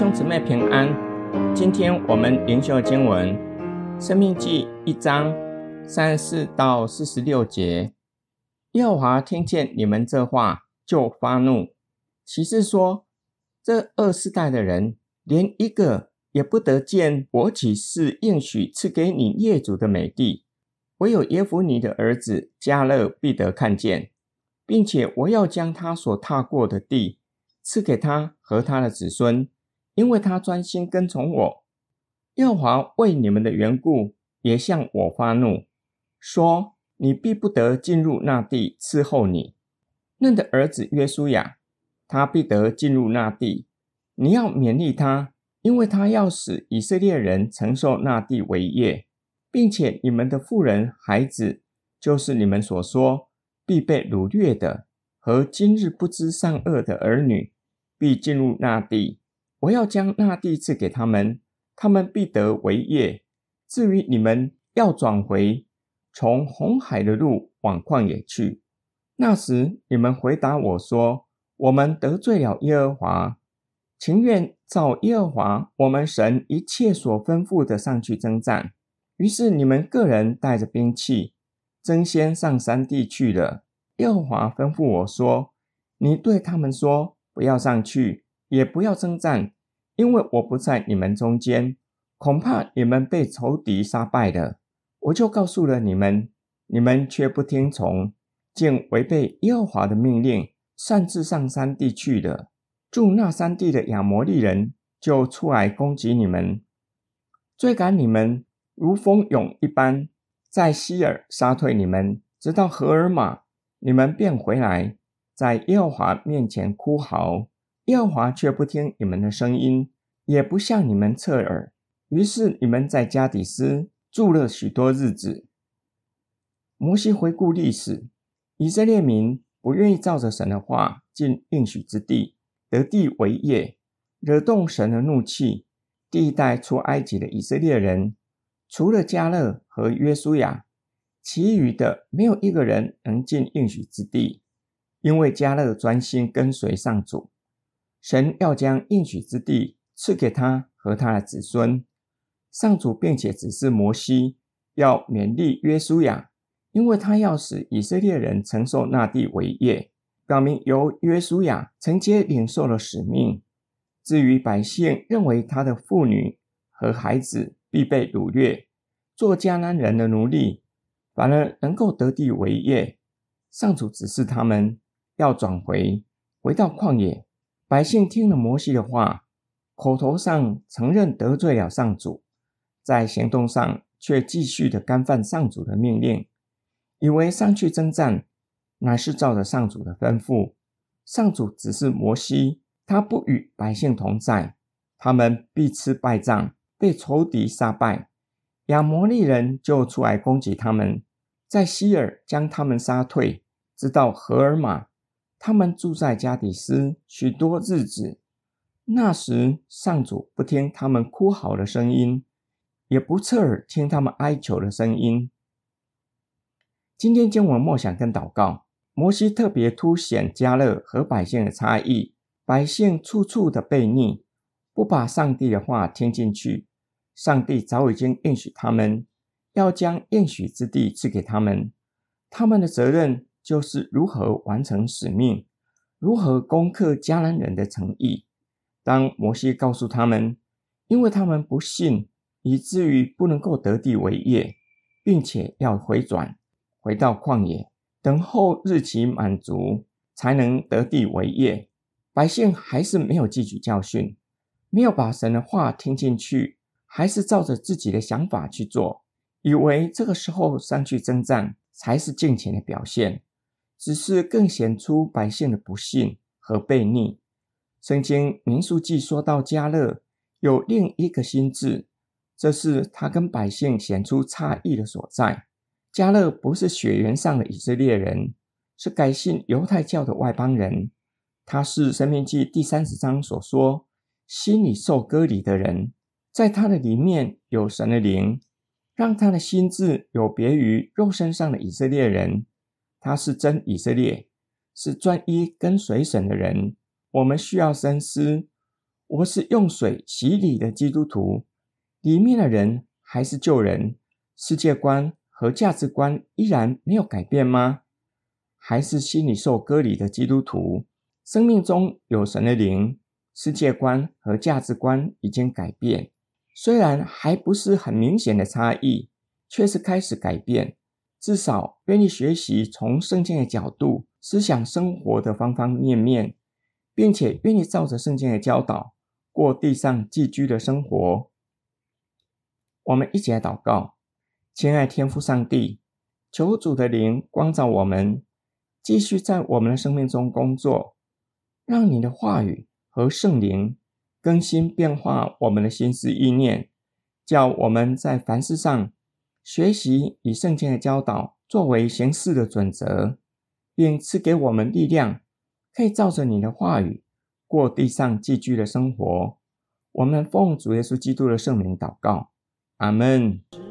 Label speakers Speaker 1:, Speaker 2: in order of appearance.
Speaker 1: 兄姊妹平安，今天我们灵修经文《生命记》一章三十四到四十六节。耶和华听见你们这话，就发怒，起誓说：这二世代的人，连一个也不得见我起誓应许赐给你业主的美地，唯有耶孚尼的儿子迦勒必得看见，并且我要将他所踏过的地赐给他和他的子孙。因为他专心跟从我，耀华为你们的缘故也向我发怒，说：你必不得进入那地伺候你。嫩的儿子约书亚，他必得进入那地。你要勉励他，因为他要使以色列人承受那地为业，并且你们的妇人、孩子，就是你们所说必被掳掠的，和今日不知善恶的儿女，必进入那地。我要将那地赐给他们，他们必得为业。至于你们，要转回从红海的路往旷野去。那时你们回答我说：我们得罪了耶和华，情愿照耶和华我们神一切所吩咐的上去征战。于是你们个人带着兵器，争先上山地去了。耶和华吩咐我说：你对他们说，不要上去。也不要征战，因为我不在你们中间，恐怕你们被仇敌杀败了。我就告诉了你们，你们却不听从，竟违背耶和华的命令，擅自上山地去了。住那山地的亚摩利人就出来攻击你们，追赶你们如蜂蛹一般，在西尔杀退你们，直到何尔玛，你们便回来，在耶和华面前哭嚎。耶和华却不听你们的声音，也不向你们侧耳。于是你们在加底斯住了许多日子。摩西回顾历史，以色列民不愿意照着神的话进应许之地，得地为业，惹动神的怒气。第一代出埃及的以色列人，除了迦勒和约书亚，其余的没有一个人能进应许之地，因为迦勒专心跟随上主。神要将应许之地赐给他和他的子孙。上主并且指示摩西要勉励约书亚，因为他要使以色列人承受那地为业，表明由约书亚承接领受了使命。至于百姓认为他的妇女和孩子必被掳掠，做迦南人的奴隶，反而能够得地为业。上主指示他们要转回，回到旷野。百姓听了摩西的话，口头上承认得罪了上主，在行动上却继续的干犯上主的命令，以为上去征战乃是照着上主的吩咐。上主只是摩西，他不与百姓同在，他们必吃败仗，被仇敌杀败。亚摩利人就出来攻击他们，在西尔将他们杀退，直到何尔玛。他们住在加底斯许多日子，那时上主不听他们哭嚎的声音，也不侧耳听他们哀求的声音。今天经文默想跟祷告，摩西特别凸显迦勒和百姓的差异，百姓处处的悖逆，不把上帝的话听进去。上帝早已经应许他们，要将应许之地赐给他们，他们的责任。就是如何完成使命，如何攻克迦南人的诚意。当摩西告诉他们，因为他们不信，以至于不能够得地为业，并且要回转，回到旷野，等候日期满足，才能得地为业。百姓还是没有汲取教训，没有把神的话听进去，还是照着自己的想法去做，以为这个时候上去征战才是敬虔的表现。只是更显出百姓的不幸和悖逆。圣经民数记说到迦勒有另一个心智，这是他跟百姓显出差异的所在。迦勒不是血缘上的以色列人，是改信犹太教的外邦人。他是申命记第三十章所说心里受割礼的人，在他的里面有神的灵，让他的心智有别于肉身上的以色列人。他是真以色列，是专一跟随神的人。我们需要深思：我是用水洗礼的基督徒，里面的人还是旧人，世界观和价值观依然没有改变吗？还是心里受割礼的基督徒，生命中有神的灵，世界观和价值观已经改变，虽然还不是很明显的差异，却是开始改变。至少愿意学习从圣经的角度思想生活的方方面面，并且愿意照着圣经的教导过地上寄居的生活。我们一起来祷告，亲爱天父上帝，求主的灵光照我们。继续在我们的生命中工作，让你的话语和圣灵更新变化我们的心思意念，叫我们在凡事上学习以圣经的教导作为行事的准则，并赐给我们力量，可以照着你的话语过地上寄居的生活。我们奉主耶稣基督的圣名祷告，阿门。